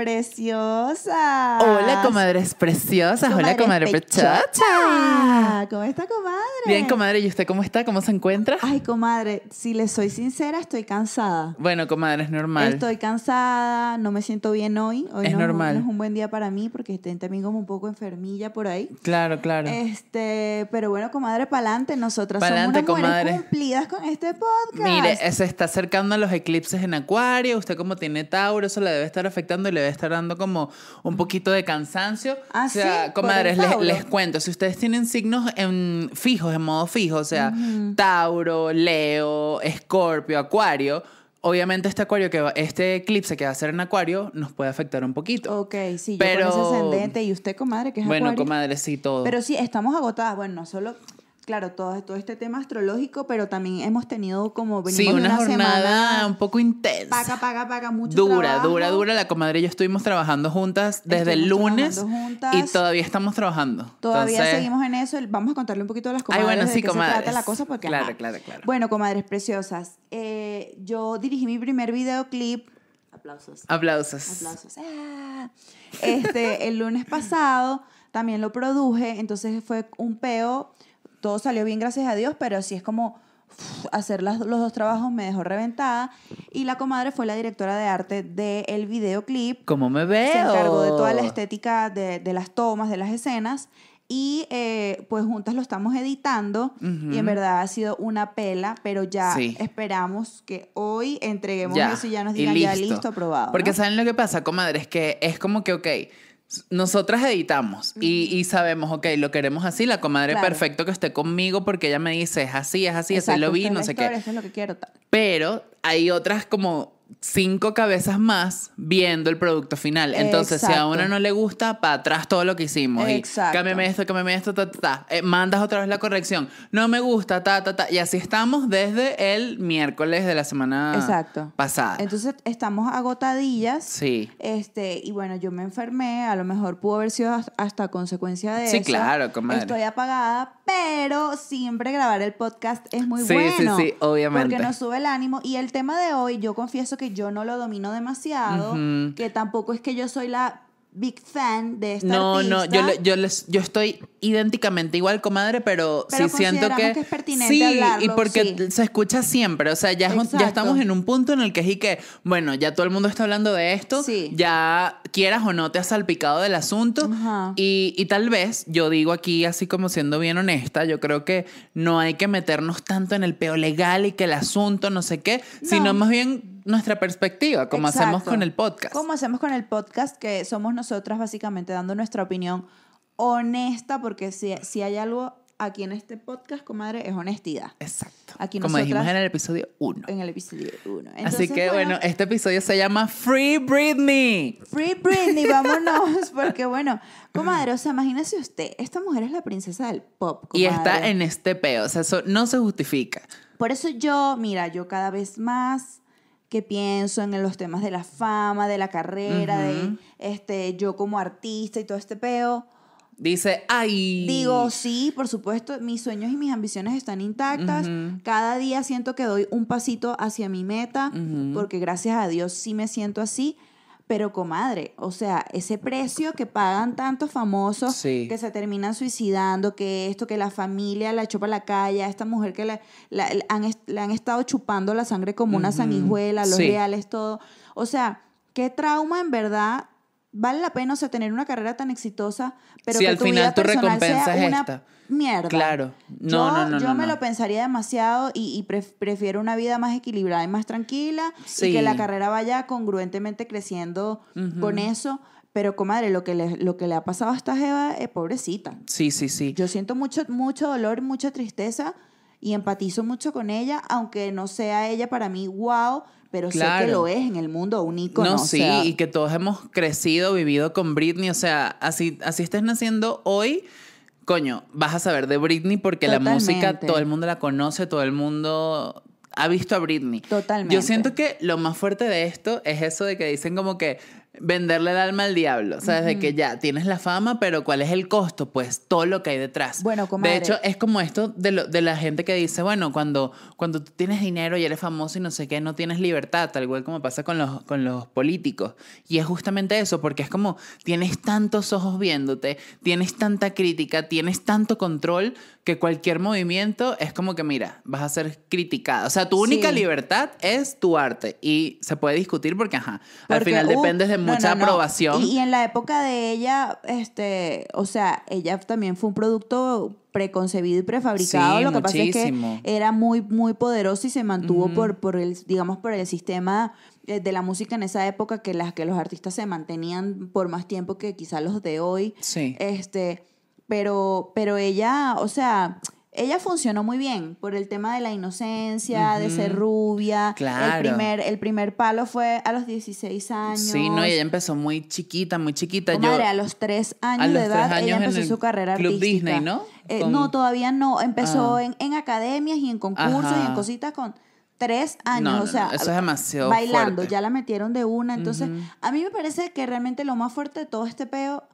Hola, comadres preciosas. Hola, comadres preciosas. Hola, comadre pechocha. pechocha. ¿Cómo está, comadre? Bien, comadre. ¿Y usted cómo está? ¿Cómo se encuentra? Ay, comadre, si le soy sincera, estoy cansada. Bueno, comadre, es normal. Estoy cansada, no me siento bien hoy. Hoy Es no, normal. no es un buen día para mí porque estoy también como un poco enfermilla por ahí. Claro, claro. Este, pero bueno, comadre, pa'lante, nosotras Pa'lante, somos unas mujeres cumplidas con este podcast. Mire, se está acercando a los eclipses en Acuario. Usted como tiene Tauro, eso le debe estar afectando y le debe estar dando como un poquito de cansancio. ¿Ah, o sea, sí? ¿Por comadres, les, cuento, si ustedes tienen signos en, fijos, en modo fijo, o sea, Tauro, Leo, Escorpio, Acuario, obviamente este Acuario que va- este eclipse que va a ser en Acuario nos puede afectar un poquito. Ok, sí, yo Pero- con ese ascendente y usted, comadre, que es bueno, acuario. comadre, sí, todo. Pero sí, estamos agotadas. Bueno, no solo, claro, todo, todo este tema astrológico, pero también hemos tenido como venimos sí, de una, una jornada semana un poco intensa. paga, paga, paga, mucho Dura, trabajo. dura, dura. La comadre y yo estuvimos trabajando juntas desde el lunes juntas. y todavía estamos trabajando. Todavía Entonces, seguimos en eso. Vamos a contarle un poquito a las Ay, comadres bueno, de sí, qué se trata comadres. la cosa. Porque, Claro, ajá. claro, claro. Bueno, comadres preciosas, eh, yo dirigí mi primer videoclip. Aplausos. Aplausos. Aplausos. Ah. Este, el lunes pasado también lo produje, entonces fue un peo. Todo salió bien, gracias a Dios, pero sí es como uf, hacer las- los dos trabajos me dejó reventada. Y la comadre fue la directora de arte del videoclip. ¿Cómo me veo? Se encargó de toda la estética de, de las tomas, de las escenas. Y eh, pues juntas lo estamos editando y en verdad ha sido una pela, pero ya Sí. esperamos que hoy entreguemos Ya, eso y ya nos digan ya listo, aprobado. Porque ¿no? ¿saben lo que pasa, comadre? Es que es como que, ok, nosotras editamos y, y sabemos, ok, lo queremos así, la comadre Claro. perfecto que esté conmigo porque ella me dice, es así, es así, así lo vi, no sé qué. Esto es lo que quiero. tal. Pero hay otras como cinco cabezas más viendo el producto final. Entonces, si a una no le gusta, para atrás todo lo que hicimos. Exacto. Y cámbiame esto, cámbiame esto, ta, ta, ta. Eh, mandas otra vez la corrección. No me gusta, ta, ta, ta. Y así estamos desde el miércoles de la semana Exacto. pasada. Entonces estamos agotadillas. sí. Este, y bueno, yo me enfermé, a lo mejor pudo haber sido hasta- consecuencia de Sí, eso. claro, comadre. Estoy apagada, pero siempre grabar el podcast es muy Sí, sí, bueno. sí, obviamente. Porque nos sube el ánimo. Y el tema de hoy, yo confieso que yo no lo domino demasiado, que tampoco es que yo soy la big fan de esta No, no, yo, artista. yo, les, yo estoy idénticamente igual, comadre, pero, Pero sí siento que... que es pertinente sí, hablarlo, y porque sí. se escucha siempre, o sea, ya, es un- ya estamos en un punto en el que es y que, bueno, ya todo el mundo está hablando de esto, Sí. ya quieras o no te has salpicado del asunto, y, y tal vez, yo digo aquí así como siendo bien honesta, yo creo que no hay que meternos tanto en el peo legal y que el asunto no sé qué, sino más bien nuestra perspectiva, como hacemos Exacto. con el podcast. Como hacemos con el podcast, que somos nosotras básicamente dando nuestra opinión honesta, porque si, si hay algo aquí en este podcast, comadre, es honestidad. Exacto. Aquí como dijimos nosotras- en el episodio 1. En el episodio 1. Así que bueno, este episodio se llama Free Britney. Free Britney, vámonos, porque bueno, comadre, o sea, imagínese usted, esta mujer es la princesa del pop. Y comadre. está en este peo, o sea, eso no se justifica. Por eso yo, mira, yo cada vez más que pienso en los temas de la fama, de la carrera, de este, yo como artista y todo este peo. Dice, ay. Digo, sí, por supuesto, mis sueños y mis ambiciones están intactas. Cada día siento que doy un pasito hacia mi meta, porque gracias a Dios sí me siento así. Pero, comadre, o sea, ese precio que pagan tantos famosos Sí. que se terminan suicidando, que esto, que la familia la echó para la calle, a esta mujer que le, la- le han, le han estado chupando la sangre como una sanguijuela, los Sí. reales, todo. O sea, qué trauma en verdad. Vale la pena, o sea, tener una carrera tan exitosa, pero Si que al tu final vida tu recompensa sea es una esta. mierda. Claro. No, yo, no, no, Yo no, me no. lo pensaría demasiado y, y pref- prefiero una vida más equilibrada y más tranquila y Sí. que la carrera vaya congruentemente creciendo con eso. Pero, comadre, lo que le, lo que le ha pasado a esta Jeva es pobrecita. Sí, sí, sí. Yo siento mucho, mucho dolor, mucha tristeza y empatizo mucho con ella, aunque no sea ella para mí wow, pero sé que lo es en el mundo, un ícono. no, o sí, sea, y que todos hemos crecido, vivido con Britney, o sea, así, así estés naciendo hoy, coño, vas a saber de Britney porque la música todo el mundo la conoce, todo el mundo ha visto a Britney. Totalmente. Yo siento que lo más fuerte de esto es eso de que dicen como que venderle el alma al diablo. O sea, desde que ya tienes la fama, pero ¿cuál es el costo? Pues todo lo que hay detrás. Bueno, comadre. De hecho, es como esto de, lo- de la gente que dice, bueno, cuando, cuando tú tienes dinero y eres famoso y no sé qué, no tienes libertad, tal cual como pasa con los, con los políticos. Y es justamente eso, porque es como tienes tantos ojos viéndote, tienes tanta crítica, tienes tanto control que cualquier movimiento es como que, mira, vas a ser criticada. O sea, tu única Sí. libertad es tu arte y se puede discutir porque, ajá, al final uh, dependes de no, mucha no, no. aprobación. Y, y en la época de ella, este, o sea, ella también fue un producto preconcebido y prefabricado. Sí, Lo que pasa es muchísimo. que era muy, muy poderoso y se mantuvo por, por el, digamos, por el sistema eh, de la música en esa época que las que los artistas se mantenían por más tiempo que quizá los de hoy. Sí. Este, pero, pero ella, o sea, ella funcionó muy bien por el tema de la inocencia, de ser rubia. Claro. El primer, el primer palo fue a los 16 años. Sí, no, y ella empezó muy chiquita, muy chiquita. Yo, Comadre, a los tres años los de edad, años ella en empezó el su carrera Club artística. Disney, ¿no? Eh, Con- No, todavía no. Empezó Ah. en, en academias y en concursos y en cositas con tres años. No, o sea, no, eso es demasiado bailando. fuerte. Ya la metieron de una. Entonces, a mí me parece que realmente lo más fuerte de todo este peo,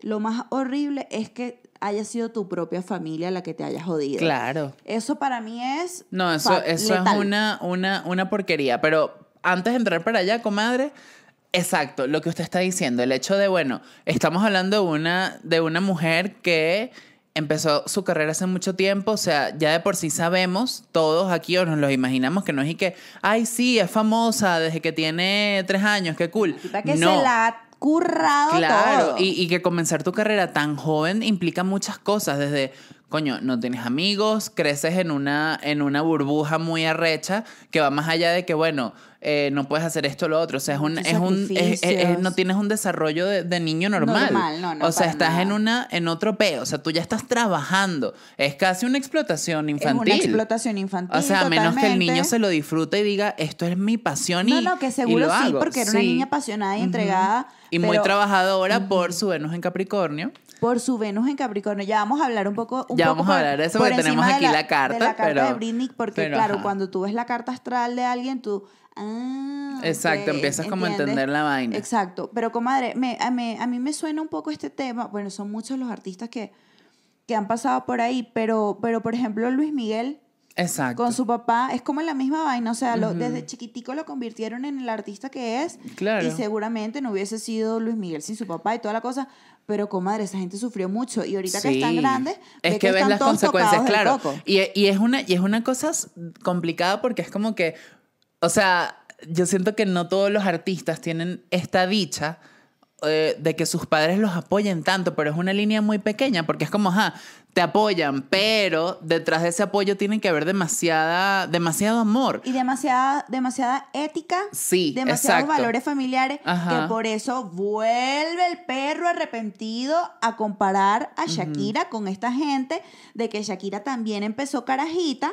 lo más horrible es que haya sido tu propia familia la que te haya jodido. Claro. Eso para mí es. No, eso, eso es una, una, una porquería. Pero antes de entrar para allá, comadre, exacto, lo que usted está diciendo, el hecho de, bueno, estamos hablando de una, de una mujer que empezó su carrera hace mucho tiempo, o sea, ya de por sí sabemos, todos aquí o nos lo imaginamos, que no es y que, ay, sí, es famosa desde que tiene tres años, qué cool. Tipa que no. se la currado Claro, todo. y, y que comenzar tu carrera tan joven implica muchas cosas, desde, coño, no tienes amigos, creces en una, en una burbuja muy arrecha que va más allá de que, bueno, eh, no puedes hacer esto o lo otro, o sea, es un, es un, es- es- es- no tienes un desarrollo de, de niño normal. Normal, no, no, o sea, estás nada. en una, en otro peo, o sea, tú ya estás trabajando, es casi una explotación es infantil. una explotación infantil. O sea, a menos que el niño se lo disfrute y diga, esto es mi pasión y No, no, que seguro sí, hago". porque era una niña apasionada y entregada. Y muy trabajadora por su Venus en Capricornio. Por su Venus en Capricornio. Ya vamos a hablar un poco. Un Ya poco vamos a hablar de eso por porque tenemos aquí la carta, De la carta pero- de Britney, porque pero, claro, ajá. cuando tú ves la carta astral de alguien, tú. Ah, Exacto, ok, empiezas como a entender la vaina. Exacto. Pero, comadre, me, a, mí, a mí me suena un poco este tema. Bueno, son muchos los artistas que, que han pasado por ahí, pero, pero por ejemplo, Luis Miguel. Exacto. Con su papá es como la misma vaina, o sea, lo- desde chiquitico lo convirtieron en el artista que es Claro. y seguramente no hubiese sido Luis Miguel sin su papá y toda la cosa, pero comadre, esa gente sufrió mucho y ahorita que están Sí. grandes, es ve que, ves están las consecuencias, claro. Y, y es una, y es una cosa complicada porque es como que, o sea, yo siento que no todos los artistas tienen esta dicha eh, de que sus padres los apoyen tanto, pero es una línea muy pequeña porque es como, ajá, te apoyan, pero detrás de ese apoyo tiene que haber demasiada, demasiado amor. Y demasiada, demasiada ética, Sí, demasiados exacto. valores familiares, Ajá. que por eso vuelve el perro arrepentido a comparar a Shakira con esta gente, de que Shakira también empezó carajita.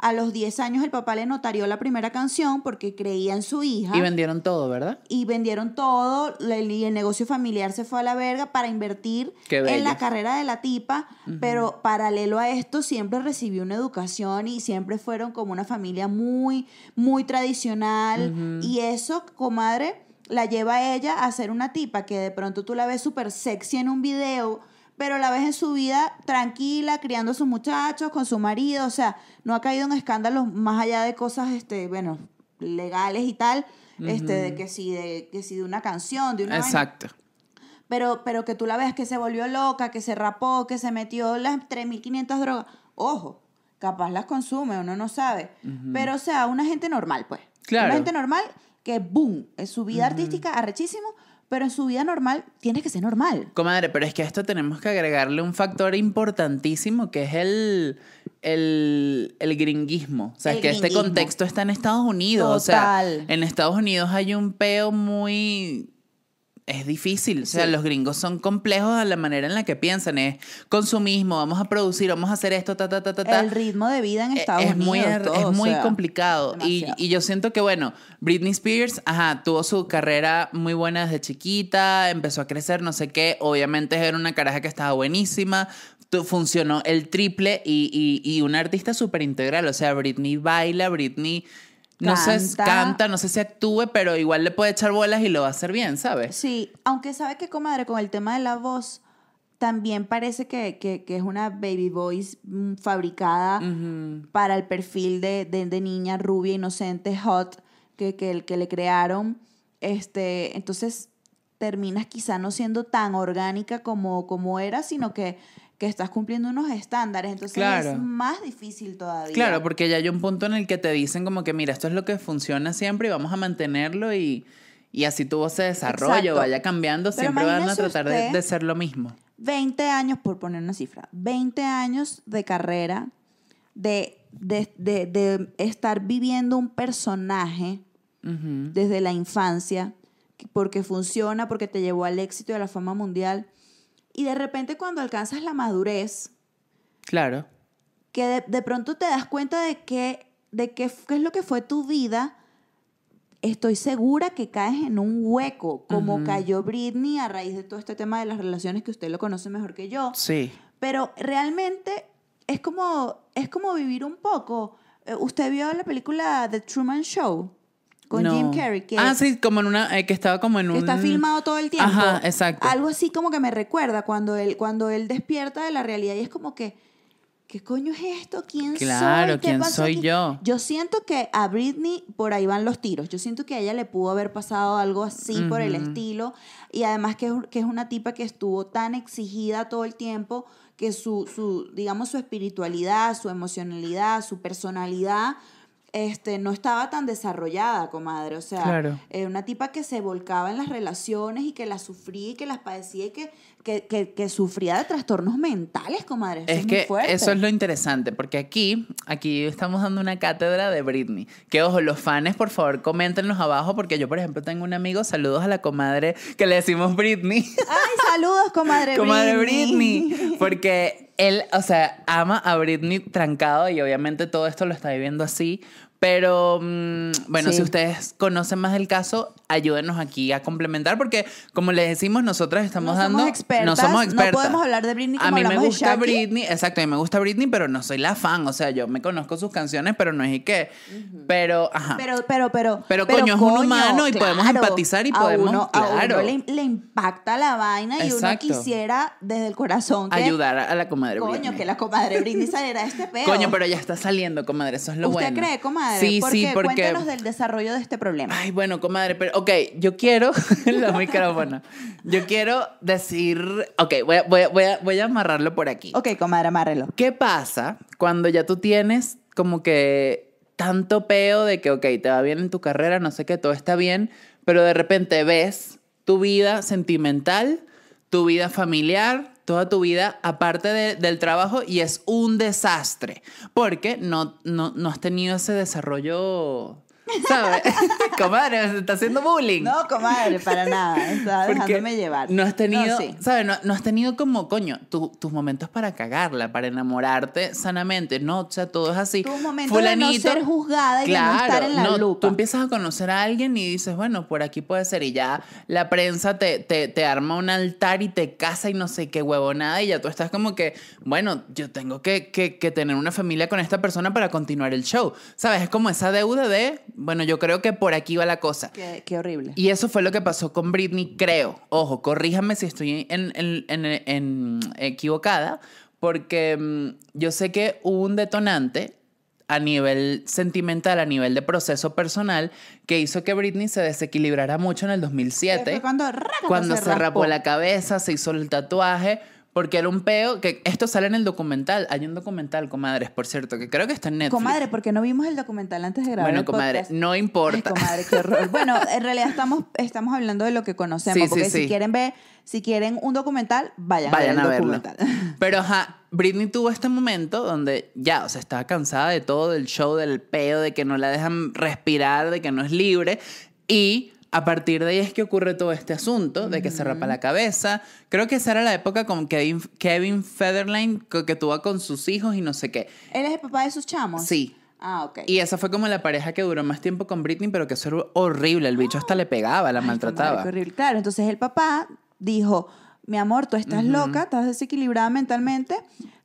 A los 10 años el papá le notarió la primera canción porque creía en su hija. Y vendieron todo, ¿verdad? y vendieron todo y el negocio familiar se fue a la verga para invertir en la carrera de la tipa, pero paralelo a esto siempre recibió una educación y siempre fueron como una familia muy, muy tradicional y eso, comadre, la lleva a ella a ser una tipa que de pronto tú la ves súper sexy en un video, pero la ves en su vida tranquila, criando a sus muchachos, con su marido, o sea, no ha caído en escándalos más allá de cosas, este, bueno, legales y tal, este, de que si de, que si de una canción, de una vaina. Exacto. pero, pero que tú la ves que se volvió loca, que se rapó, que se metió las 3.500 drogas, ojo, capaz las consume, uno no sabe, pero o sea, una gente normal, pues, Claro. una gente normal que, boom, en su vida artística, arrechísimo, pero en su vida normal tienes que ser normal. Comadre, pero es que a esto tenemos que agregarle un factor importantísimo que es el, el, el gringuismo. O sea, El que este contexto está en Estados Unidos. O sea, Total. en Estados Unidos hay un peo muy... Es difícil, o sea, Sí. los gringos son complejos a la manera en la que piensan, es consumismo, vamos a producir, vamos a hacer esto, ta, ta, ta, ta, ta. El ritmo de vida en Estados Eh, es Unidos. muy, er- todo, es o muy sea, complicado. Y, y yo siento que, bueno, Britney Spears, ajá, tuvo su carrera muy buena desde chiquita, empezó a crecer, no sé qué. Obviamente era una caraja que estaba buenísima. Funcionó el triple y, y, y una artista súper integral. O sea, Britney baila, Britney No sé, Canta. canta, no sé si actúe, pero igual le puede echar bolas y lo va a hacer bien, ¿sabes? Sí, aunque sabe que, comadre, con el tema de la voz, también parece que, que- que es una baby voice mm, fabricada para el perfil de, de- de niña rubia, inocente, hot, que, que, que le crearon. Este, entonces terminas quizá no siendo tan orgánica como, como era, sino que, que estás cumpliendo unos estándares. Entonces Claro. es más difícil todavía. Claro, porque ya hay un punto en el que te dicen como que, mira, esto es lo que funciona siempre y vamos a mantenerlo y, y así tu voz se desarrolla Exacto. vaya cambiando, Pero siempre van a tratar de, de ser lo mismo. 20 años, por poner una cifra, 20 años de carrera, de, de, de- de estar viviendo un personaje desde la infancia, que- porque funciona, porque te llevó al éxito y a la fama mundial, y de repente cuando alcanzas la madurez, Claro. que de, de pronto te das cuenta de que de qué, es lo que fue tu vida, estoy segura que caes en un hueco, como Ujú. cayó Britney a raíz de todo este tema de las relaciones que usted lo conoce mejor que yo. Sí. Pero realmente es como, es como vivir un poco. Eh, ¿Usted vio la película The Truman Show? Con No. Jim Carrey. Que, ah, sí, como en una, eh, que estaba como en que un... está filmado todo el tiempo. Ajá, exacto. Algo así como que me recuerda cuando él, cuando él despierta de la realidad y es como que, ¿qué coño es esto? ¿Quién Claro, soy? ¿Qué ¿quién soy aquí?" yo? Yo siento que a Britney por ahí van los tiros. Yo siento que a ella le pudo haber pasado algo así por el estilo. Y además que es, que es una tipa que estuvo tan exigida todo el tiempo que su, su, digamos, su espiritualidad, su emocionalidad, su personalidad, este, no estaba tan desarrollada, comadre. O sea, Claro. eh, una tipa que se volcaba en las relaciones y que las sufría y que las padecía y que, que, que, que sufría de trastornos mentales, comadre. Eso es, Es muy que fuerte. eso es lo interesante, porque aquí, aquí estamos dando una cátedra de Britney. Que ojo, los fans, por favor, coméntenos abajo, porque yo, por ejemplo, tengo un amigo, saludos a la comadre que le decimos Britney. Ay, saludos, comadre comadre Britney. Britney. Porque él, o sea, ama a Britney trancado y obviamente todo esto lo está viviendo así. Pero mm, bueno, Sí. si ustedes conocen más del caso, ayúdenos aquí a complementar, porque como les decimos, nosotras estamos No somos dando. expertas, no somos no expertas. podemos hablar de Britney A como mí me gusta. Britney, exacto, a mí me gusta Britney, pero no soy la fan. O sea, yo me conozco sus canciones, pero no es y qué. Pero, ajá. Pero, pero, pero. Pero, coño, es un humano y podemos empatizar y a podemos- uno- a claro. uno le, le impacta la vaina y Exacto. uno quisiera desde el corazón que. ayudar a la comadre Coño, Britney. que la comadre Britney saliera de este peo. Coño, pero ya está saliendo, comadre, eso es lo ¿Usted bueno. cree, comadre? Sí, ¿Por sí, porque... Cuéntenos del desarrollo de este problema. Ay, bueno, comadre, pero ok, yo quiero, los micrófonos, yo quiero decir, ok, voy a, voy a- voy a- voy a amarrarlo por aquí. Ok, comadre, amárrelo. ¿Qué pasa cuando ya tú tienes como que tanto peo de que, ok, te va bien en tu carrera, no sé qué, todo está bien, pero de repente ves tu vida sentimental, tu vida familiar, toda tu vida aparte de- del trabajo y es un desastre porque no, no, no has tenido ese desarrollo, ¿sabes? Comadre, está haciendo bullying. No, comadre, para nada. Porque dejándome llevar. No has tenido, No, sí. ¿sabes? No, no has tenido como, coño, tu- tus momentos para cagarla, para enamorarte sanamente. No, o sea, todo es así. Tus momentos de no ser juzgada y de no estar en la no, lupa. Tú empiezas a conocer a alguien y dices, bueno, por aquí puede ser. Y ya la prensa te, te, te arma un altar y te casa y no sé qué huevonada. Y ya tú estás como que, bueno, yo tengo que, que, que tener una familia con esta persona para continuar el show. ¿Sabes? Es como esa deuda de, bueno, yo creo que por aquí va la cosa. Qué, qué horrible. Y eso fue lo que pasó con Britney, creo. Ojo, corríjame si estoy en, en- en- en- equivocada, porque mm, yo sé que hubo un detonante a nivel sentimental, a nivel de proceso personal, que hizo que Britney se desequilibrara mucho en el 2007. Fue cuando, cuando se, rapó raspó. la cabeza, se hizo el tatuaje, porque era un peo, que esto sale en el documental. Hay un documental, comadres, por cierto, que creo que está en Netflix. Comadre, ¿por qué no vimos el documental antes de grabar bueno, el comadre, podcast? no Ay, importa. comadre, qué horror. Bueno, en realidad estamos, estamos hablando de lo que conocemos. Sí, sí, porque si sí. quieren ver, si quieren un documental, vayan, Vayan a a ver el verlo. documental. Pero ajá, Britney tuvo este momento donde ya, o sea, estaba cansada de todo, del show, del peo, de que no la dejan respirar, de que no es libre. Y a partir de ahí es que ocurre todo este asunto, de que se rapa la cabeza. Creo que esa era la época con Kevin, Kevin Federline, que, tuvo con sus hijos y no sé qué. ¿Él es el papá de sus chamos? Sí. Ah, ok. Y esa fue como la pareja que duró más tiempo con Britney, pero que eso era horrible. El bicho hasta le pegaba, la Ay, maltrataba. horrible. Claro, entonces el papá dijo, mi amor, tú estás loca, estás desequilibrada mentalmente,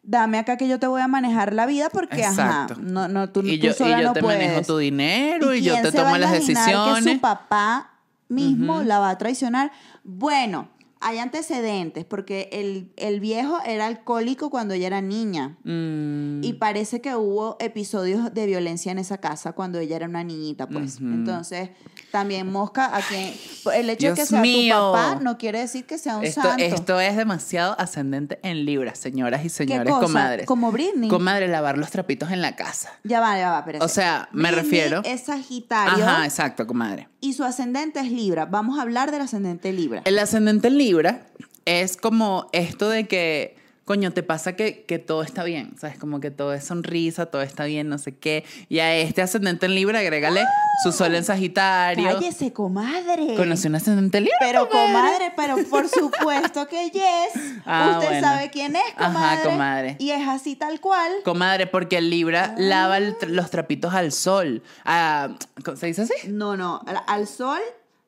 dame acá que yo te voy a manejar la vida porque, Exacto. ajá, no, no, tú, y tú yo, y sola yo no te puedes. manejo tu dinero y, yo te tomo las imaginar Que decisiones. su papá mismo la va a traicionar. Bueno, hay antecedentes, porque el, el viejo era alcohólico cuando ella era niña. Mm, Y parece que hubo episodios de violencia en esa casa cuando ella era una niñita, pues. Entonces, también mosca a quien... El hecho de que sea mío. tu papá no quiere decir que sea un esto, santo. esto es demasiado ascendente en Libra, señoras y ¿Qué señores, cosa? comadres. Como Britney. Comadre, lavar los trapitos en la casa. Ya va, ya va, espérate. O sea, me Britney refiero- es Sagitario Ajá, exacto, comadre. y su ascendente es Libra. Vamos a hablar del ascendente Libra. El ascendente en Libra es como esto de que, coño, te pasa que, que todo está bien, ¿sabes? Como que todo es sonrisa, todo está bien, no sé qué. Y a este ascendente en Libra, agrégale su sol en Sagitario. Cállese, comadre. ¿Conoció un ascendente en Libra? Pero comadre, pero por supuesto que yes. Ah, Usted bueno. sabe quién es, Ajá, comadre. comadre. Y es así tal cual. Comadre, porque el Libra Ah. lava el los trapitos al sol. Ah, ¿Se dice así? No, no, al, al sol,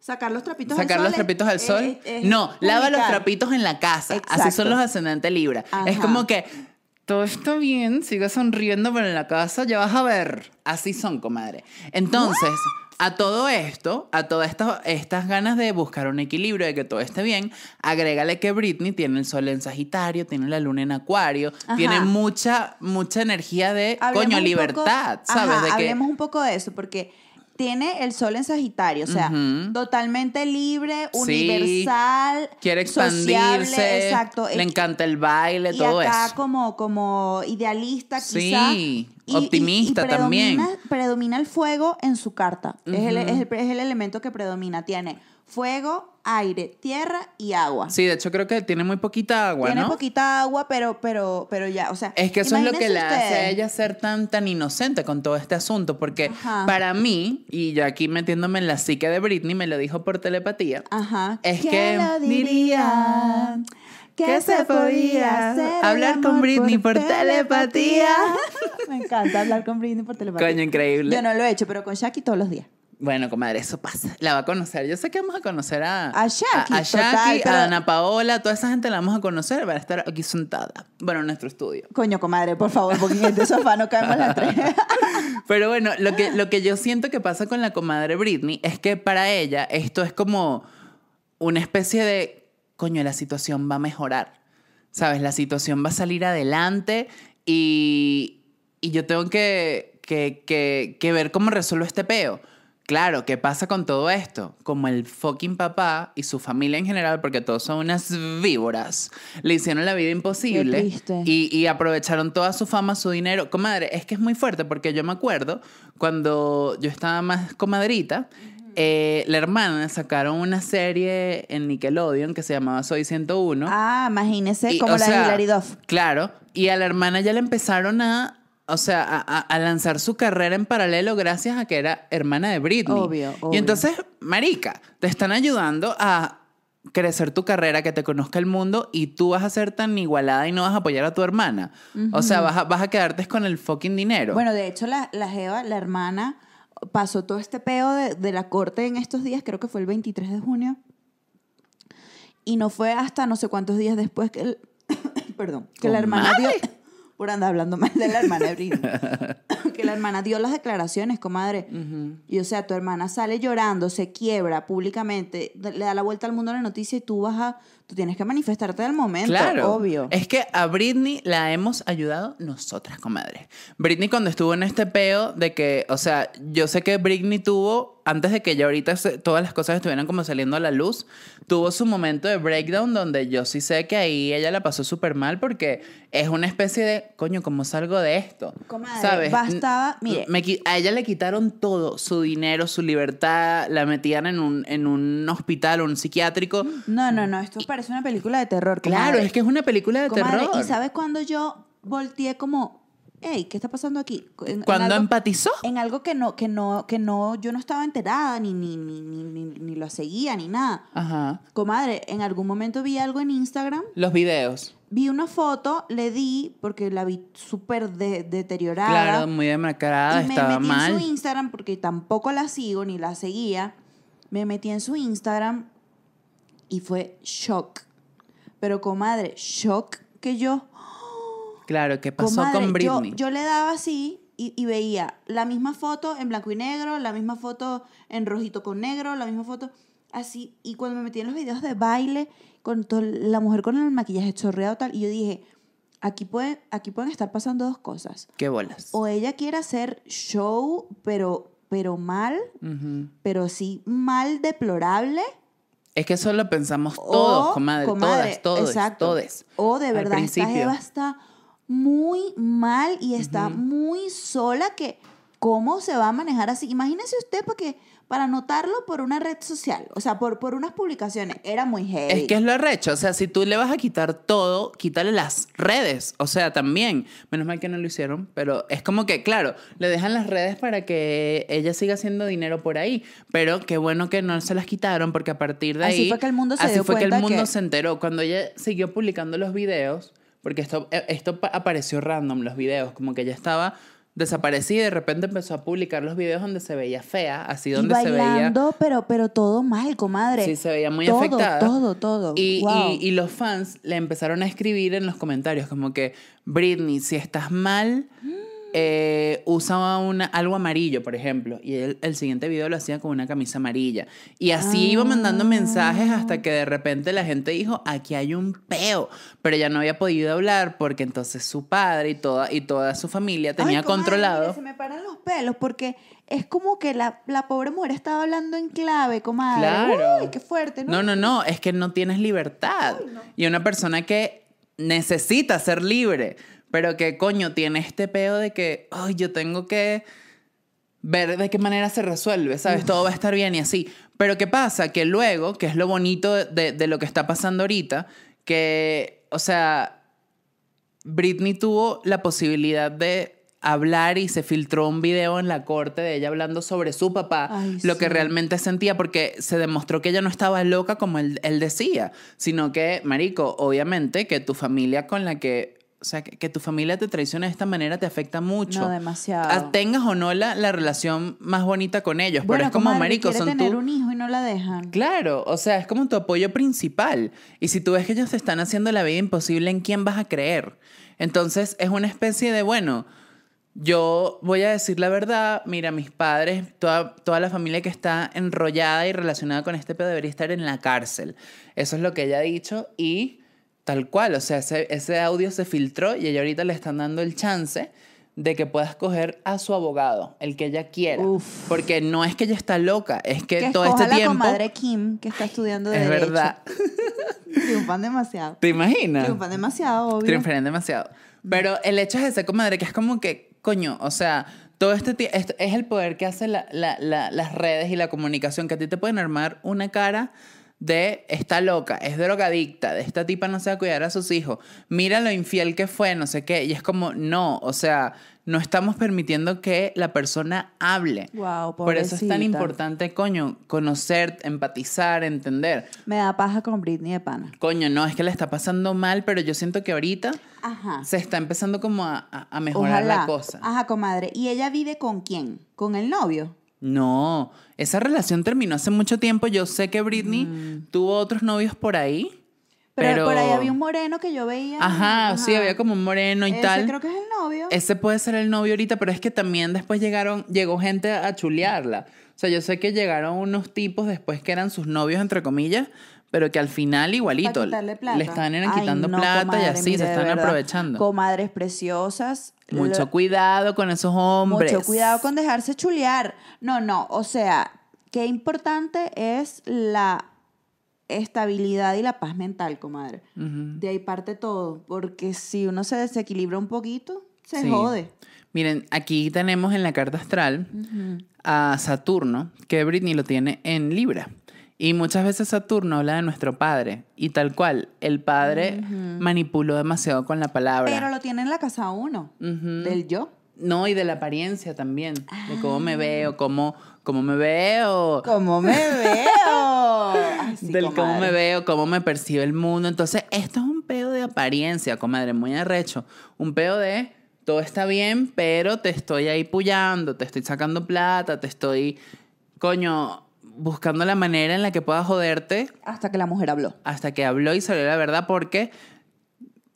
sacar los trapitos Sacar al sol. los es- trapitos al es- sol. es- es no, lava los trapitos en la casa. Así son los ascendentes Libra. Es Ajá. como que todo está bien, sigue sonriendo, pero en la casa ya vas a ver. Así son, comadre. Entonces, a todo esto, a todas estas, estas ganas de buscar un equilibrio, de que todo esté bien, agrégale que Britney tiene el sol en Sagitario, tiene la luna en Acuario, Ajá. tiene mucha, mucha energía de, Hablemos coño, libertad, poco- ¿sabes? Ajá, de que, hablemos un poco de eso, porque tiene el sol en Sagitario, o sea, totalmente libre, Sí. universal, quiere sociable, expandirse, exacto. le encanta el baile, y todo acá eso. como, como idealista, Sí, quizá. Y- optimista y- y predomina- también. Predomina el fuego en su carta. es, el, es el- es el elemento que predomina. Tiene fuego, aire, tierra y agua. Sí, de hecho creo que tiene muy poquita agua, Tiene ¿no? poquita agua, pero, pero, pero ya, o sea. Es que eso es lo que le hace a ella ser tan, tan inocente con todo este asunto, porque Ajá. para mí, y yo aquí metiéndome en la psique de Britney, me lo dijo por telepatía, Ajá. Es ¿Quién que lo diría que se podía hacer hablar con Britney por telepatía? Me encanta hablar con Britney por telepatía. Coño, increíble. Yo no lo he hecho, pero con Shaki todos los días. Bueno, comadre, eso pasa. La va a conocer. Yo sé que vamos a conocer a... A Shaki, A, a total, Shaki, pero- a Ana Paola, toda esa gente la vamos a conocer. Va a estar aquí sentada. Bueno, en nuestro estudio. Coño, comadre, por favor, porque en este sofá no caemos las tres. Pero bueno, lo que, lo que yo siento que pasa con la comadre Britney es que para ella esto es como una especie de, coño, la situación va a mejorar. ¿Sabes? La situación va a salir adelante y, y yo tengo que, que, que, que ver cómo resuelvo este peo. Claro, ¿qué pasa con todo esto? Como el fucking papá y su familia en general, porque todos son unas víboras, le hicieron la vida imposible triste. y, y aprovecharon toda su fama, su dinero. Comadre, es que es muy fuerte porque yo me acuerdo cuando yo estaba más comadrita, eh, la hermana sacaron una serie en Nickelodeon que se llamaba Soy 101. ah, imagínese, Y, como o la sea, de Hilary Duff. Claro, y a la hermana ya le empezaron a, o sea, a, lanzar su carrera en paralelo gracias a que era hermana de Britney. Obvio, Y obvio. entonces, marica, te están ayudando a crecer tu carrera, que te conozca el mundo y tú vas a ser tan igualada y no vas a apoyar a tu hermana. O sea, vas a, vas a quedarte con el fucking dinero. Bueno, de hecho, la, la Jeva, la hermana, pasó todo este peo de, de la corte en estos días, creo que fue el 23 de junio. Y no fue hasta no sé cuántos días después que el, perdón, que la hermana dio. Por andar hablando mal de la hermana de que la hermana dio las declaraciones, comadre. Y o sea, tu hermana sale llorando, se quiebra públicamente, le da la vuelta al mundo a la noticia y tú vas a, tú tienes que manifestarte del momento, Claro. obvio. Es que a Britney la hemos ayudado nosotras, comadre. Britney cuando estuvo en este peo de que, o sea, yo sé que Britney tuvo, antes de que ya ahorita todas las cosas estuvieran como saliendo a la luz, tuvo su momento de breakdown donde yo sí sé que ahí ella la pasó súper mal porque es una especie de, coño, ¿cómo salgo de esto? Comadre, ¿Sabes? bastaba- mire. Me a ella le quitaron todo, su dinero, su libertad, la metían en un, en un hospital, un psiquiátrico. No, no, no, esto parece una película de terror. Claro, comadre. es que es una película de Comadre, terror. ¿Y sabes cuando yo volteé como, hey, ¿qué está pasando aquí? En- en Cuando algo- empatizó. En algo que no, que no, que no, yo no estaba enterada, ni, ni, ni, ni, ni, lo seguía, ni nada. Ajá. Comadre, en algún momento vi algo en Instagram, Los videos. vi una foto, le di, porque la vi súper de- deteriorada. Claro, muy demacrada, y me estaba metí mal. en su Instagram, porque tampoco la sigo ni la seguía. Me metí en su Instagram y fue shock. Pero comadre, shock que yo. Claro, ¿qué pasó Comadre, con Britney? Yo, le daba así y, y veía la misma foto en blanco y negro, la misma foto en rojito con negro, la misma foto así. Y cuando me metí en los videos de baile, con la mujer con el maquillaje chorreado tal, y yo dije, aquí, puede, aquí pueden estar pasando dos cosas. ¿Qué bolas? O ella quiere hacer show, pero, pero mal, pero sí mal deplorable. Es que eso lo pensamos todos, o, comadre, comadre, todas, todos, exacto. todes. O de verdad, esta principio. Eva está muy mal y está muy sola que cómo se va a manejar así. Imagínese usted porque para notarlo por una red social, o sea, por, por unas publicaciones, era muy heavy. Es que es lo arrecho. O sea, si tú le vas a quitar todo, quítale las redes. O sea, también. Menos mal que no lo hicieron. Pero es como que, claro, le dejan las redes para que ella siga haciendo dinero por ahí. Pero qué bueno que no se las quitaron porque a partir de Así ahí. fue que el mundo se así dio fue que el mundo que- se enteró. Cuando ella siguió publicando los videos. Porque esto, eh, esto pa- apareció random, los videos. Como que ella estaba desaparecida y de repente empezó a publicar los videos donde se veía fea. Así y donde se veía. bailando, pero, pero todo mal, comadre. Sí, se veía muy todo, afectada. Todo, todo. Y, Wow. y- y los fans le empezaron a escribir en los comentarios como que, Britney, si estás mal, eh, usa una, algo amarillo, por ejemplo. Y él, el siguiente video lo hacía con una camisa amarilla. Y así iba mandando mensajes hasta que de repente la gente dijo, aquí hay un peo. Pero ella no había podido hablar porque entonces su padre y toda, y toda su familia tenía Ay, comadre, controlado. mire, se me paran los pelos porque es como que la, la pobre mujer estaba hablando en clave, comadre. Claro. Uy, qué fuerte, ¿no? No, no, no, es que no tienes libertad. Y una persona que necesita ser libre, pero que coño tiene este peo de que, ay, yo tengo que ver de qué manera se resuelve, ¿sabes? Todo va a estar bien y así. Pero ¿qué pasa? Que luego, que es lo bonito de, de lo que está pasando ahorita, que, o sea, Britney tuvo la posibilidad de hablar y se filtró un video en la corte de ella hablando sobre su papá, Ay, lo que realmente sentía, porque se demostró que ella no estaba loca como él, él decía, sino que, Marico, obviamente que tu familia con la que, o sea, que, que tu familia te traicione de esta manera te afecta mucho. No, demasiado. Ah, Tengas o no la, la relación más bonita con ellos, Bueno, pero es como, Marico, son tener tú. un hijo y no la dejan. Claro, o sea, es como tu apoyo principal. Y si tú ves que ellos te están haciendo la vida imposible, ¿en quién vas a creer? Entonces es una especie de, bueno, yo voy a decir la verdad, mira, mis padres, toda, toda la familia que está enrollada y relacionada con este pedo debería estar en la cárcel. Eso es lo que ella ha dicho y tal cual, o sea, ese, ese audio se filtró y ella ahorita le están dando el chance de que pueda escoger a su abogado, el que ella quiera. Uf. Porque no es que ella está loca, es que, Que todo este la tiempo... comadre Kim, que está estudiando Es Derecho. verdad. Triunfan demasiado. ¿Te imaginas? Triunfan demasiado, obvio. Triunfarían demasiado. Pero el hecho es ese, comadre, que es como que, coño, o sea, todo este ti- esto es el poder que hace la- la- la- las redes y la comunicación, que a ti te pueden armar una cara de esta loca, es drogadicta, de esta tipa no se va a cuidar a sus hijos, mira lo infiel que fue, no sé qué, y es como, no, o sea, no estamos permitiendo que la persona hable. Guau, Por eso es tan importante, coño, conocer, empatizar, entender. Me da paja con Britney de pana. Coño, no, es que le está pasando mal, pero yo siento que ahorita Ajá. se está empezando como a, a- a mejorar Ojalá. la cosa. Ajá, comadre. ¿Y ella vive con quién? ¿Con el novio? No, esa relación terminó hace mucho tiempo. Yo sé que Britney tuvo otros novios por ahí. Mm. Pero, Pero, por ahí había un moreno que yo veía. Ajá, sí, había como un moreno y Ese tal. creo que es el novio. Ese puede ser el novio ahorita, pero es que también después llegaron, llegó gente a chulearla. O sea, yo sé que llegaron unos tipos después que eran sus novios, entre comillas, pero que al final igualito le están Ay, quitando no, plata y así mire, se están verdad. aprovechando. Comadres preciosas. Mucho Lo- cuidado con esos hombres. Mucho cuidado con dejarse chulear. No, no, o sea, qué importante es la estabilidad y la paz mental, comadre. De ahí parte todo, porque si uno se desequilibra un poquito, se Sí. jode. Miren, aquí tenemos en la carta astral a Saturno, que Britney lo tiene en Libra. Y muchas veces Saturno habla de nuestro padre. Y tal cual, el padre manipuló demasiado con la palabra. Pero lo tiene en la casa uno, del yo. No, y de la apariencia también. De cómo me veo, cómo, cómo me veo. ¿Cómo me veo? Del cómo me veo, cómo me percibe el mundo. Entonces, esto es un pedo de apariencia, comadre, muy arrecho. Un pedo de todo está bien, pero te estoy ahí puyando, te estoy sacando plata, te estoy, coño, buscando la manera en la que pueda joderte Hasta que la mujer habló. hasta que habló y salió la verdad porque,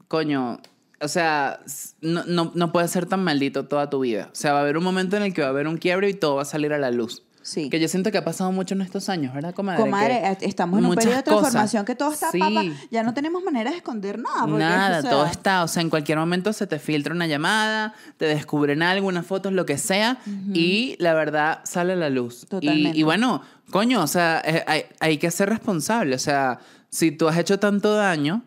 coño, o sea, no, no, no puede ser tan maldito toda tu vida. O sea, va a haber un momento en el que va a haber un quiebre y todo va a salir a la luz. Sí. Que yo siento que ha pasado mucho en estos años, ¿verdad, comadre? Comadre, Que eh, estamos en un periodo de cosas. transformación que todo está Sí. papa. Ya no tenemos manera de esconder nada. Nada, o sea, todo está, o sea, en cualquier momento se te filtra una llamada, te descubren algo, unas fotos, lo que sea, y la verdad sale a la luz. Totalmente. Y, bueno, coño, o sea, eh, hay, hay que ser responsable, o sea, si tú has hecho tanto daño,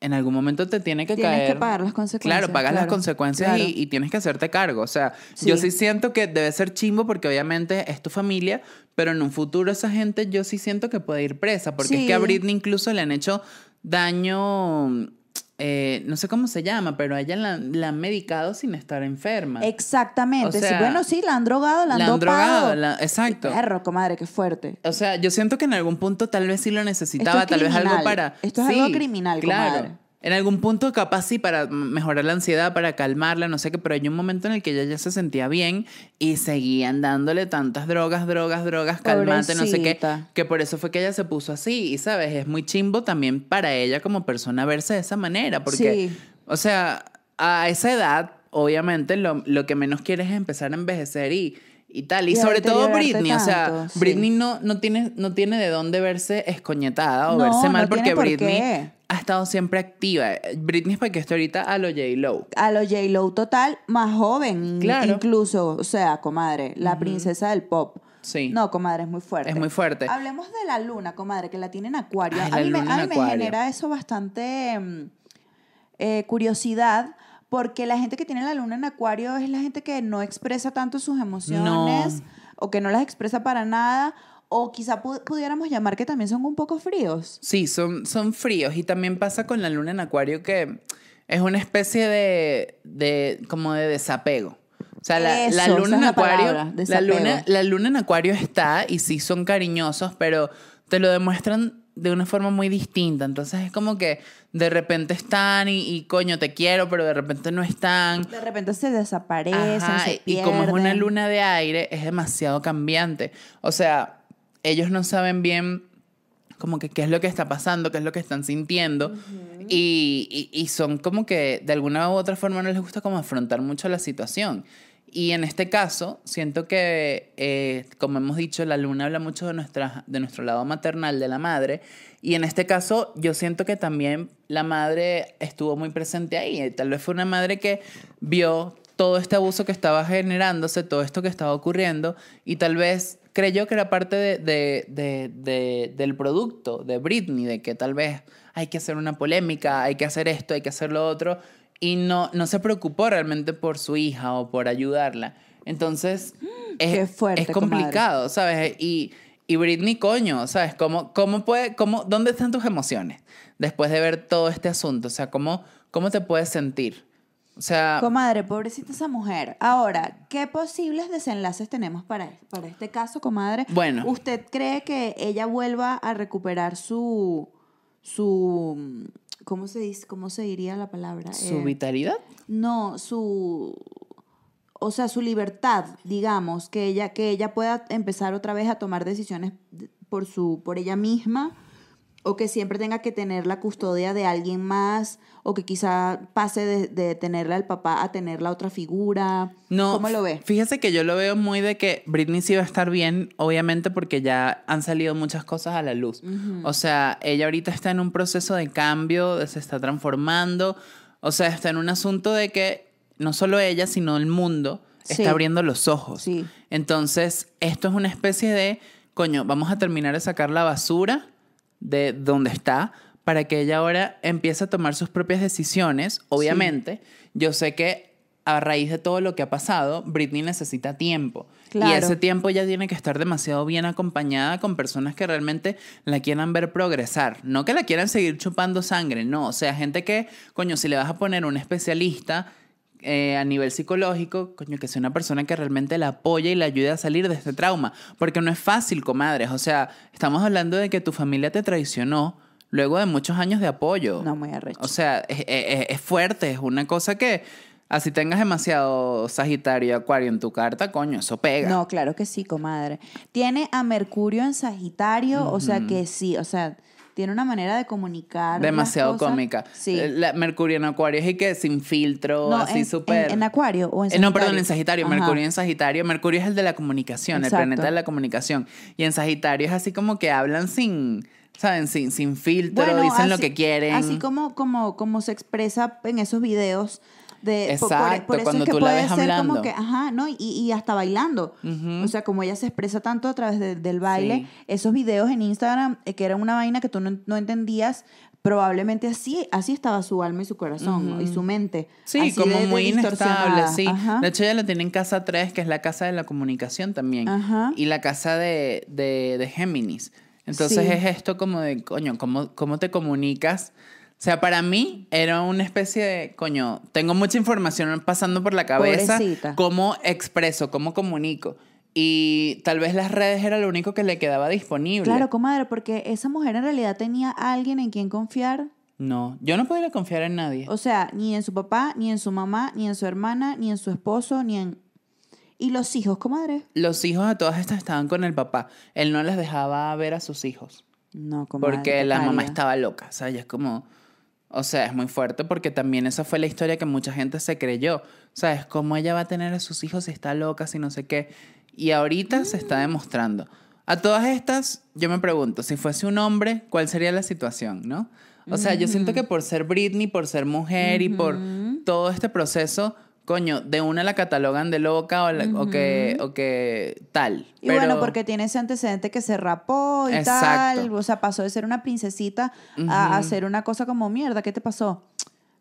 en algún momento te tiene que Tienes que caer. pagar las consecuencias, Claro, pagas las consecuencias claro. Y, y tienes que hacerte cargo. O sea, Sí. yo sí siento que debe ser chimbo porque obviamente es tu familia, pero en un futuro esa gente yo sí siento que puede ir presa. Porque es que a. Britney incluso le han hecho daño, eh, no sé cómo se llama, pero a ella la, la han medicado sin estar enferma. Exactamente. O sí, bueno, sí, la han drogado, la han, la han drogado, la- exacto. Perro, comadre, qué fuerte. O sea, yo siento que en algún punto tal vez sí lo necesitaba, Esto es tal vez algo para... Esto es Sí, algo criminal, claro. comadre. En algún punto capaz sí para mejorar la ansiedad, para calmarla, no sé qué, pero hay un momento en el que ella ya se sentía bien y seguían dándole tantas drogas, drogas, drogas, calmante, no sé qué, que por eso fue que ella se puso así y sabes, es muy chimbo también para ella como persona verse de esa manera, porque, Sí. o sea, a esa edad, obviamente lo, lo que menos quieres es empezar a envejecer y... Y tal, y, Y sobre todo Britney, o sea, tanto, sí. Britney no, no, tiene, no tiene de dónde verse escoñetada o No, verse mal no porque por Britney qué. Ha estado siempre activa. Britney es para que esté ahorita a lo J-Lo. A lo J-Lo total, más joven Claro. incluso. O sea, comadre, la princesa del pop. Sí. No, comadre, es muy fuerte. Es muy fuerte. Hablemos de la luna, comadre, que la tiene en acuario. Ay, a mí, me, a mí genera eso bastante mm, eh, curiosidad, porque la gente que tiene la luna en acuario es la gente que no expresa tanto sus emociones o que no las expresa para nada, o quizá pu- pudiéramos llamar que también son un poco fríos. Sí, son, son fríos. Y también pasa con la luna en acuario que es una especie de, de como de desapego. O sea, la, Eso, la luna en acuario, palabra, la luna, la luna en acuario está y sí son cariñosos, pero te lo demuestran de una forma muy distinta. Entonces es como que de repente están y, y, coño, te quiero, pero de repente no están. De repente se desaparecen, Ajá, se y como es una luna de aire, es demasiado cambiante. O sea, ellos no saben bien como que qué es lo que está pasando, qué es lo que están sintiendo. y, y- y son como que de alguna u otra forma no les gusta como afrontar mucho la situación. Y en este caso, siento que, eh, como hemos dicho, la luna habla mucho de, nuestra, de nuestro lado maternal, de la madre. Y en este caso, yo siento que también la madre estuvo muy presente ahí. Tal vez fue una madre que vio todo este abuso que estaba generándose, todo esto que estaba ocurriendo, y tal vez creyó que era parte de, de- de- de- del producto de Britney, de que tal vez hay que hacer una polémica, hay que hacer esto, hay que hacer lo otro, y no, no se preocupó realmente por su hija o por ayudarla. Entonces, es, fuerte, es complicado, ¿sabes? Y, y Britney, coño, ¿sabes? ¿Cómo, cómo puede, cómo, ¿Dónde están tus emociones después de ver todo este asunto? O sea, ¿cómo, cómo te puedes sentir? O sea, Comadre, pobrecita esa mujer. Ahora, ¿qué posibles desenlaces tenemos para, para este caso, comadre? Bueno. ¿Usted cree que ella vuelva a recuperar su. su. ¿Cómo se dice? ¿Cómo se diría la palabra? su Eh, vitalidad. no, su. O sea, su libertad, digamos, que ella, que ella pueda empezar otra vez a tomar decisiones por, su, por ella misma, o que siempre tenga que tener la custodia de alguien más, o que quizá pase de, de tenerla al papá a tener la otra figura. No, ¿Cómo lo ve? Fíjese que yo lo veo muy de que Britney sí va a estar bien, obviamente porque ya han salido muchas cosas a la luz. O sea, ella ahorita está en un proceso de cambio, se está transformando. O sea, está en un asunto de que no solo ella, sino el mundo Sí. está abriendo los ojos. Sí. Entonces, esto es una especie de, coño, vamos a terminar de sacar la basura de donde está para que ella ahora empiece a tomar sus propias decisiones. Obviamente, yo sé que a raíz de todo lo que ha pasado, Britney necesita tiempo. Y ese tiempo ella tiene que estar demasiado bien acompañada con personas que realmente la quieran ver progresar. No que la quieran seguir chupando sangre, no. O sea, gente que, coño, si le vas a poner un especialista eh, a nivel psicológico, coño, que sea una persona que realmente la apoye y la ayude a salir de este trauma. Porque no es fácil, comadres. O sea, estamos hablando de que tu familia te traicionó luego de muchos años de apoyo. No, muy arrecho. O sea, es, es- es fuerte, es una cosa que, así tengas demasiado Sagitario y Acuario en tu carta, coño, eso pega. No, claro que sí, comadre. Tiene a Mercurio en Sagitario, o sea que sí, o sea, tiene una manera de comunicar. Demasiado cómica. Sí. Eh, La Mercurio en Acuario es y que sin filtro, No, así súper. en, en Acuario o en Eh, no, perdón, Sagitario? en Sagitario. Ajá. Mercurio en Sagitario. Mercurio es el de la comunicación, Exacto. el planeta de la comunicación. Y en Sagitario es así como que hablan sin, ¿saben? Sin, sin filtro, Bueno, dicen lo que quieren. Así como, como, como se expresa en esos videos. De, por- por- Exacto, por, eso cuando es que tú la puede ves ser hablando. como que, ajá, ¿no? Y, y hasta bailando. O sea, como ella se expresa tanto a través de- del baile, Sí. esos videos en Instagram, eh, que era una vaina que tú no, no entendías, probablemente así, así estaba su alma y su corazón ¿no? y su mente. Sí, así como de- muy inestable, sí. Ajá. De hecho, ella la tiene en casa 3, que es la casa de la comunicación también. Ajá. Y la casa de, de, de Géminis. Entonces Sí. es esto como de, coño, ¿cómo, ¿cómo te comunicas? O sea, para mí era una especie de, coño, tengo mucha información pasando por la cabeza. Pobrecita. ¿Cómo expreso? ¿Cómo comunico? Y tal vez las redes era lo único que le quedaba disponible. Claro, comadre, porque esa mujer en realidad tenía a alguien en quien confiar. No, yo no podría confiar en nadie. O sea, ni en su papá, ni en su mamá, ni en su hermana, ni en su esposo, ni en... ¿Y los hijos, comadre? Los hijos a todas estas estaban con el papá. Él no les dejaba ver a sus hijos. No, comadre. Porque la mamá estaba loca, o sea, ya es como, o sea, es muy fuerte porque también esa fue la historia que mucha gente se creyó, o sea, es como ella va a tener a sus hijos si está loca, si no sé qué, y ahorita se está demostrando. A todas estas, yo me pregunto, si fuese un hombre, ¿cuál sería la situación, no? O sea, yo siento que por ser Britney, por ser mujer y por todo este proceso, coño, de una la catalogan de loca o, la- o que, o que tal. Y bueno, porque tiene ese antecedente que se rapó y Exacto. tal. O sea, pasó de ser una princesita a, a ser una cosa como mierda. ¿Qué te pasó?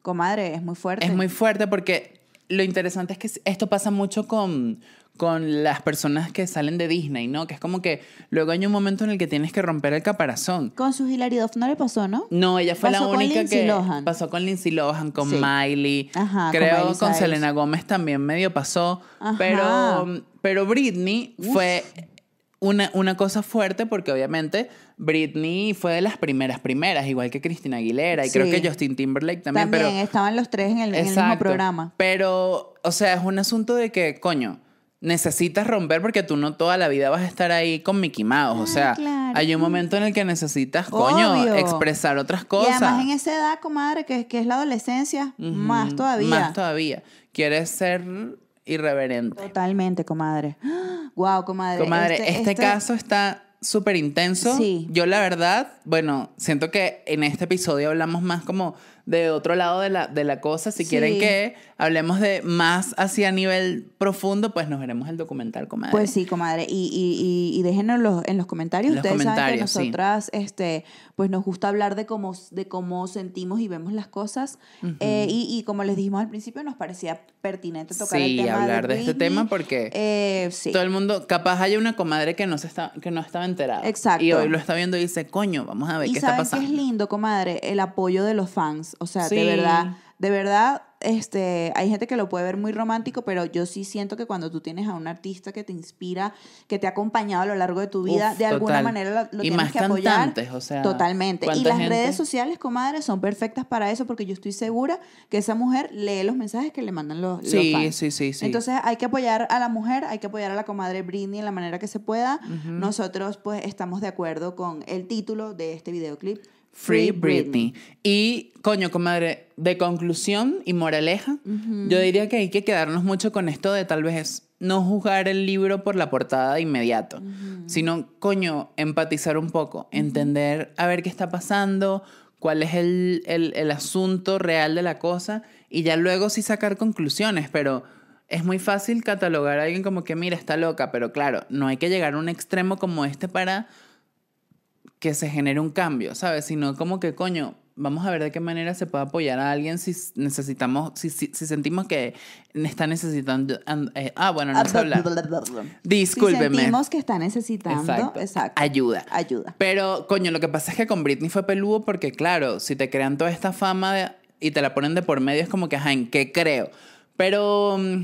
Comadre, es muy fuerte. Es muy fuerte porque lo interesante es que esto pasa mucho con, con las personas que salen de Disney, ¿no? Que es como que luego hay un momento en el que tienes que romper el caparazón. Con su Hilary Duff no le pasó, ¿no? No, ella fue la Pasó con única Lindsay que Lohan. pasó con Lindsay Lohan, con Sí. Miley. Ajá, con Creo Miley con, Cyrus. Selena Gómez también medio pasó. Ajá. Pero, pero Britney fue una, una cosa fuerte porque obviamente Britney fue de las primeras primeras, igual que Christina Aguilera y creo que Justin Timberlake también. También pero, estaban los tres en el, en el mismo programa. Pero, o sea, es un asunto de que, coño, necesitas romper porque tú no toda la vida vas a estar ahí con Mickey Mouse. o Ah, sea, claro. hay un momento en el que necesitas, coño, Obvio. expresar otras Y cosas. además en esa edad, comadre, que, que es la adolescencia, más todavía. Más todavía. Quieres ser irreverente. Totalmente, comadre. Wow, comadre. Comadre, este, caso está súper intenso. Sí. Yo la verdad, bueno, siento que en este episodio hablamos más como de otro lado de la, de la cosa. Si Sí. quieren que hablemos de más hacia nivel profundo, pues nos veremos el documental, comadre. Pues sí, comadre. Y, y, y, y déjenos los, en los comentarios. En los Ustedes saben que comentarios, sí. nosotras, este, pues nos gusta hablar de cómo, de cómo sentimos y vemos las cosas. Eh, y, y como les dijimos al principio, nos parecía pertinente tocar Sí, el tema hablar de este Britney. tema porque Eh, sí. todo el mundo, capaz haya una comadre que no, se está, que no estaba enterada. Exacto. Y hoy lo está viendo y dice, coño, vamos a ver y qué está saben pasando. que es lindo, comadre, el apoyo de los fans. O sea, Sí. de verdad, de verdad, este, hay gente que lo puede ver muy romántico, pero yo sí siento que cuando tú tienes a un artista que te inspira, que te ha acompañado a lo largo de tu vida, Uf, de alguna total. manera lo, lo Y tienes más que apoyar. cantantes, o sea, Totalmente. Y ¿cuánta las gente? redes sociales, comadre, son perfectas para eso, porque yo estoy segura que esa mujer lee los mensajes que le mandan los, los Sí, fans. sí, sí, sí. Entonces hay que apoyar a la mujer, hay que apoyar a la comadre Britney en la manera que se pueda. Nosotros pues estamos de acuerdo con el título de este videoclip. Free Britney. Y, coño, comadre, de conclusión y moraleja, yo diría que hay que quedarnos mucho con esto de tal vez no juzgar el libro por la portada de inmediato, sino, coño, empatizar un poco, entender a ver qué está pasando, cuál es el, el, el asunto real de la cosa y ya luego sí sacar conclusiones, pero es muy fácil catalogar a alguien como que, mira, está loca, pero claro, no hay que llegar a un extremo como este para que se genere un cambio, ¿sabes? Sino como que, coño, vamos a ver de qué manera se puede apoyar a alguien si necesitamos, si, si, si sentimos que está necesitando... and- eh, ah, bueno, no sé hablar. Discúlpeme. Si sentimos que está necesitando, Exacto. exacto. Ayuda. Ayuda. Pero, coño, lo que pasa es que con Britney fue peludo porque, claro, si te crean toda esta fama de- y te la ponen de por medio, es como que, ajá, ¿en qué creo? Pero mm,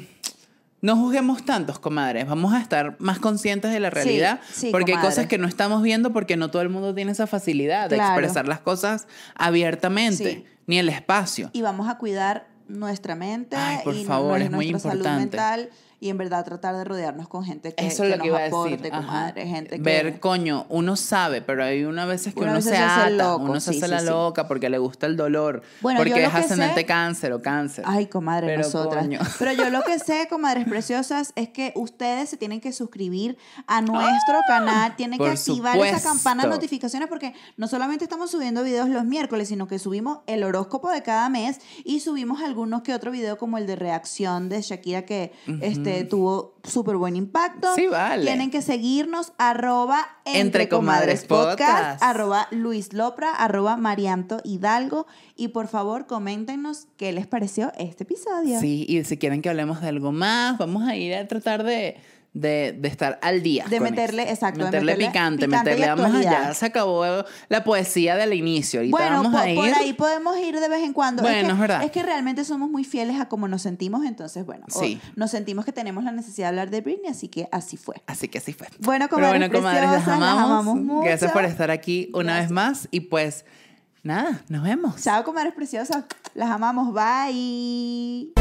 no juzguemos tantos, comadres. Vamos a estar más conscientes de la realidad. sí, porque hay cosas que no estamos viendo porque no todo el mundo tiene esa facilidad de Claro. expresar las cosas abiertamente, Sí. ni el espacio. Y vamos a cuidar nuestra mente Ay, por y favor, es muy nuestra salud importante. mental. Y en verdad tratar de rodearnos con gente que, Eso es que lo que nos iba a aporte, decir. Comadre, gente que... Ver, coño, uno sabe, pero hay una veces que Una uno se se hace ata, loco, uno se sí, hace sí, la sí. loca porque le gusta el dolor, Bueno, porque es ascendente sé- cáncer o cáncer. Ay, comadre, Pero, nosotras. coño. Pero yo lo que sé, comadres preciosas, es que ustedes se tienen que suscribir a nuestro canal, tienen que activar esa campana de notificaciones porque no solamente estamos subiendo videos los miércoles, sino que subimos el horóscopo de cada mes y subimos algunos que otro video como el de reacción de Shakira que este, tuvo súper buen impacto. Sí, vale. Tienen que seguirnos arroba Entre Comadres Podcast. arroba Luis Lopra, arroba Marianto Hidalgo y por favor coméntenos qué les pareció este episodio. Sí, y si quieren que hablemos de algo más, vamos a ir a tratar de, de, de estar al día. De meterle- exacto, de Meterle, meterle picante, picante meterle, vamos allá. Se acabó la poesía del inicio. Ahorita Bueno, vamos po- a ir. por ahí podemos ir de vez en cuando. Bueno, que, es verdad. Es que realmente somos muy fieles a cómo nos sentimos, entonces, bueno, Sí. nos sentimos que tenemos la necesidad de hablar de Britney, así que así fue. Así que así fue. Bueno, Pero comadres bueno, comadres, las preciosas, las amamos. amamos mucho. Gracias por estar aquí una Gracias. vez más. Y pues, nada, nos vemos. Chao, comadres preciosas. Las amamos. Bye.